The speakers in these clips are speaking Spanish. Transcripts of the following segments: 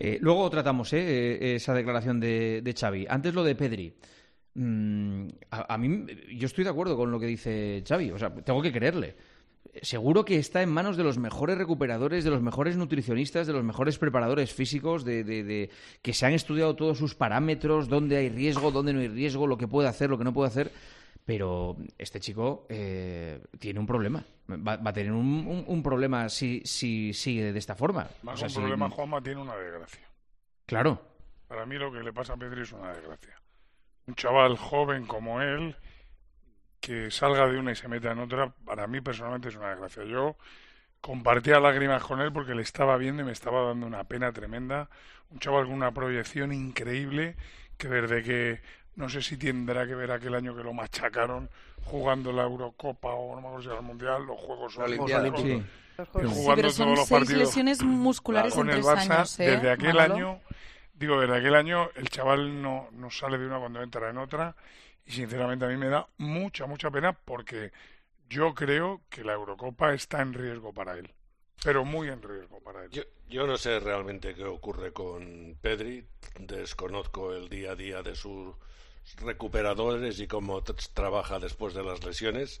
Eh, luego tratamos eh, esa declaración de, de, Xavi. Antes lo de Pedri. Mm, a, mí, yo estoy de acuerdo con lo que dice Xavi. O sea, tengo que creerle seguro que está en manos de los mejores recuperadores, de los mejores nutricionistas, de los mejores preparadores físicos, de, que se han estudiado todos sus parámetros, dónde hay riesgo, dónde no hay riesgo, lo que puede hacer, lo que no puede hacer. Pero este chico eh, tiene un problema. Va, a tener un, problema si, si, sigue de esta forma. Más un problema, Juanma tiene una desgracia. Claro. Para mí lo que le pasa a Pedri es una desgracia. Un chaval joven como él que salga de una y se meta en otra, para mí personalmente es una desgracia. Yo compartía lágrimas con él porque le estaba viendo y me estaba dando una pena tremenda. Un chaval con una proyección increíble que desde que no sé si tendrá que ver aquel año que lo machacaron jugando la Eurocopa o no me acuerdo si era el Mundial, los Juegos Olímpicos. Sí. Jugando todos los partidos lesiones musculares con el Barça ¿eh? desde aquel año digo desde aquel año el chaval no, no sale de una cuando entra en otra y sinceramente a mí me da mucha, mucha pena porque yo creo que la Eurocopa está en riesgo para él. Pero muy en riesgo para él. Yo, yo no sé realmente qué ocurre con Pedri. Desconozco el día a día de sus recuperadores y cómo trabaja después de las lesiones.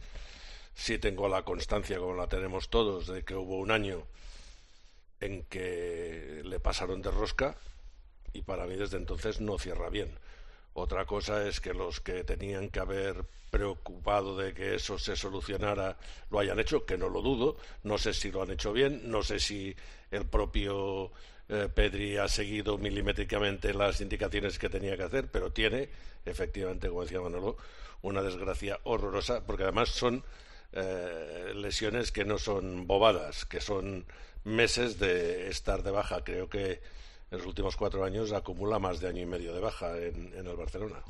Sí tengo la constancia, como la tenemos todos, de que hubo un año en que le pasaron de rosca y para mí desde entonces no cierra bien. Otra cosa es que los que tenían que haber preocupado de que eso se solucionara lo hayan hecho, que no lo dudo. No sé si lo han hecho bien, no sé si el propio eh, Pedri ha seguido milimétricamente las indicaciones que tenía que hacer, pero tiene, efectivamente, como decía Manolo, una desgracia horrorosa, porque además son eh, lesiones que no son bobadas, que son meses de estar de baja. Creo que en los últimos cuatro años acumula más de año y medio de baja en, el Barcelona.